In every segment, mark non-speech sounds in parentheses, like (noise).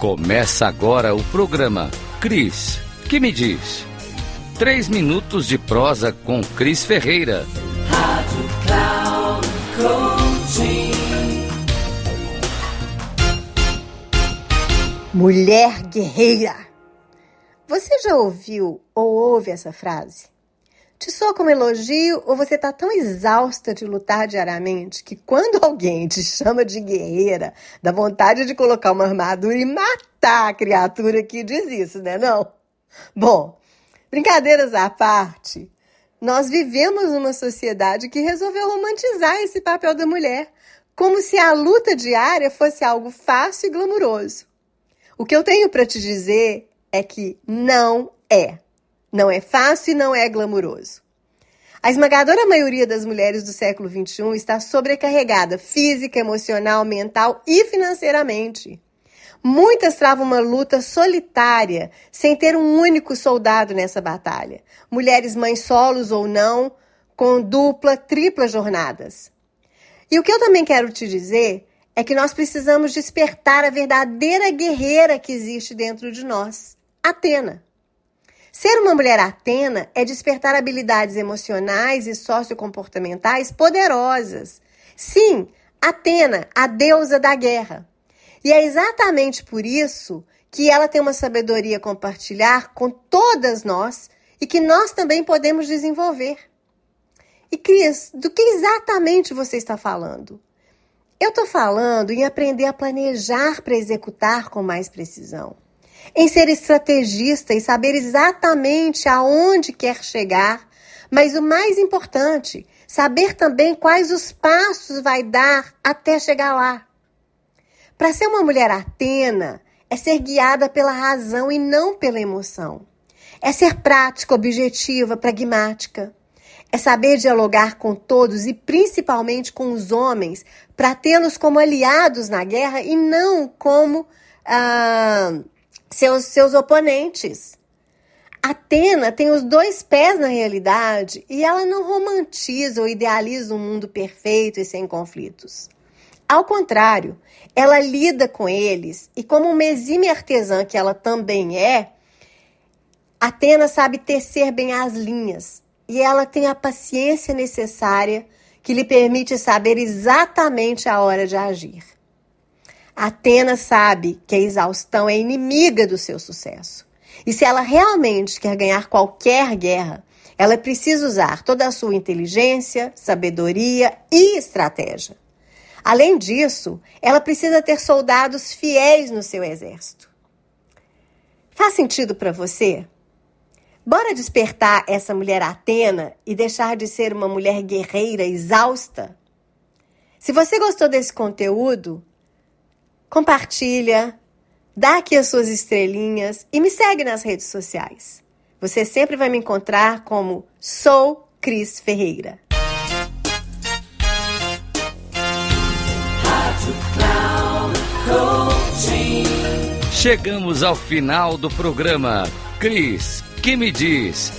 Começa agora o programa Cris, que me diz? Três minutos de prosa com Cris Ferreira. Rádio Cloud Coaching. Mulher guerreira. Você já ouviu ou ouve essa frase? Te soa como elogio ou você está tão exausta de lutar diariamente que quando (laughs) alguém te chama de guerreira, dá vontade de colocar uma armadura e matar a criatura que diz isso, né não? Bom, brincadeiras à parte, nós vivemos numa sociedade que resolveu romantizar esse papel da mulher, como se a luta diária fosse algo fácil e glamuroso. O que eu tenho para te dizer é que não é. Não é fácil e não é glamuroso. A esmagadora maioria das mulheres do século XXI está sobrecarregada física, emocional, mental e financeiramente. Muitas travam uma luta solitária, sem ter um único soldado nessa batalha. Mulheres mães solos ou não, com dupla, tripla jornadas. E o que eu também quero te dizer é que nós precisamos despertar a verdadeira guerreira que existe dentro de nós, Atena. Ser uma mulher Atena é despertar habilidades emocionais e sociocomportamentais poderosas. Sim, Atena, a deusa da guerra. E é exatamente por isso que ela tem uma sabedoria a compartilhar com todas nós e que nós também podemos desenvolver. E Cris, do que exatamente você está falando? Eu estou falando em aprender a planejar para executar com mais precisão em ser estrategista e saber exatamente aonde quer chegar, mas o mais importante, saber também quais os passos vai dar até chegar lá. Para ser uma mulher atena, é ser guiada pela razão e não pela emoção. É ser prática, objetiva, pragmática. É saber dialogar com todos e principalmente com os homens para tê-los como aliados na guerra e não como ah, seus, seus oponentes. Atena tem os dois pés na realidade e ela não romantiza ou idealiza um mundo perfeito e sem conflitos. Ao contrário, ela lida com eles e, como uma exime artesã que ela também é, Atena sabe tecer bem as linhas e ela tem a paciência necessária que lhe permite saber exatamente a hora de agir. Atena sabe que a exaustão é inimiga do seu sucesso. E se ela realmente quer ganhar qualquer guerra, ela precisa usar toda a sua inteligência, sabedoria e estratégia. Além disso, ela precisa ter soldados fiéis no seu exército. Faz sentido para você? Bora despertar essa mulher Atena e deixar de ser uma mulher guerreira exausta? Se você gostou desse conteúdo, compartilha, dá aqui as suas estrelinhas e me segue nas redes sociais. Você sempre vai me encontrar como Sou Cris Ferreira. Chegamos ao final do programa. Cris, que me diz?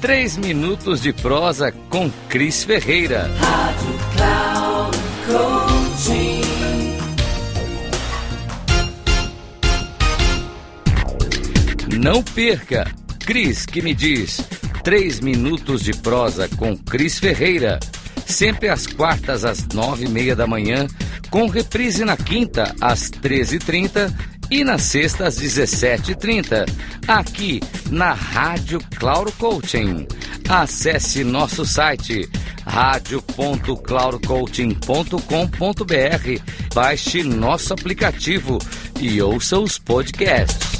Três minutos de prosa com Cris Ferreira. Rádio Não perca! Cris que me diz. Três minutos de prosa com Cris Ferreira. Sempre às quartas, às nove e meia da manhã, com reprise na quinta, às treze e trinta e na sexta, às dezessete e trinta. Aqui na Rádio Claro Coaching. Acesse nosso site radio.claurocoaching.com.br, baixe nosso aplicativo e ouça os podcasts.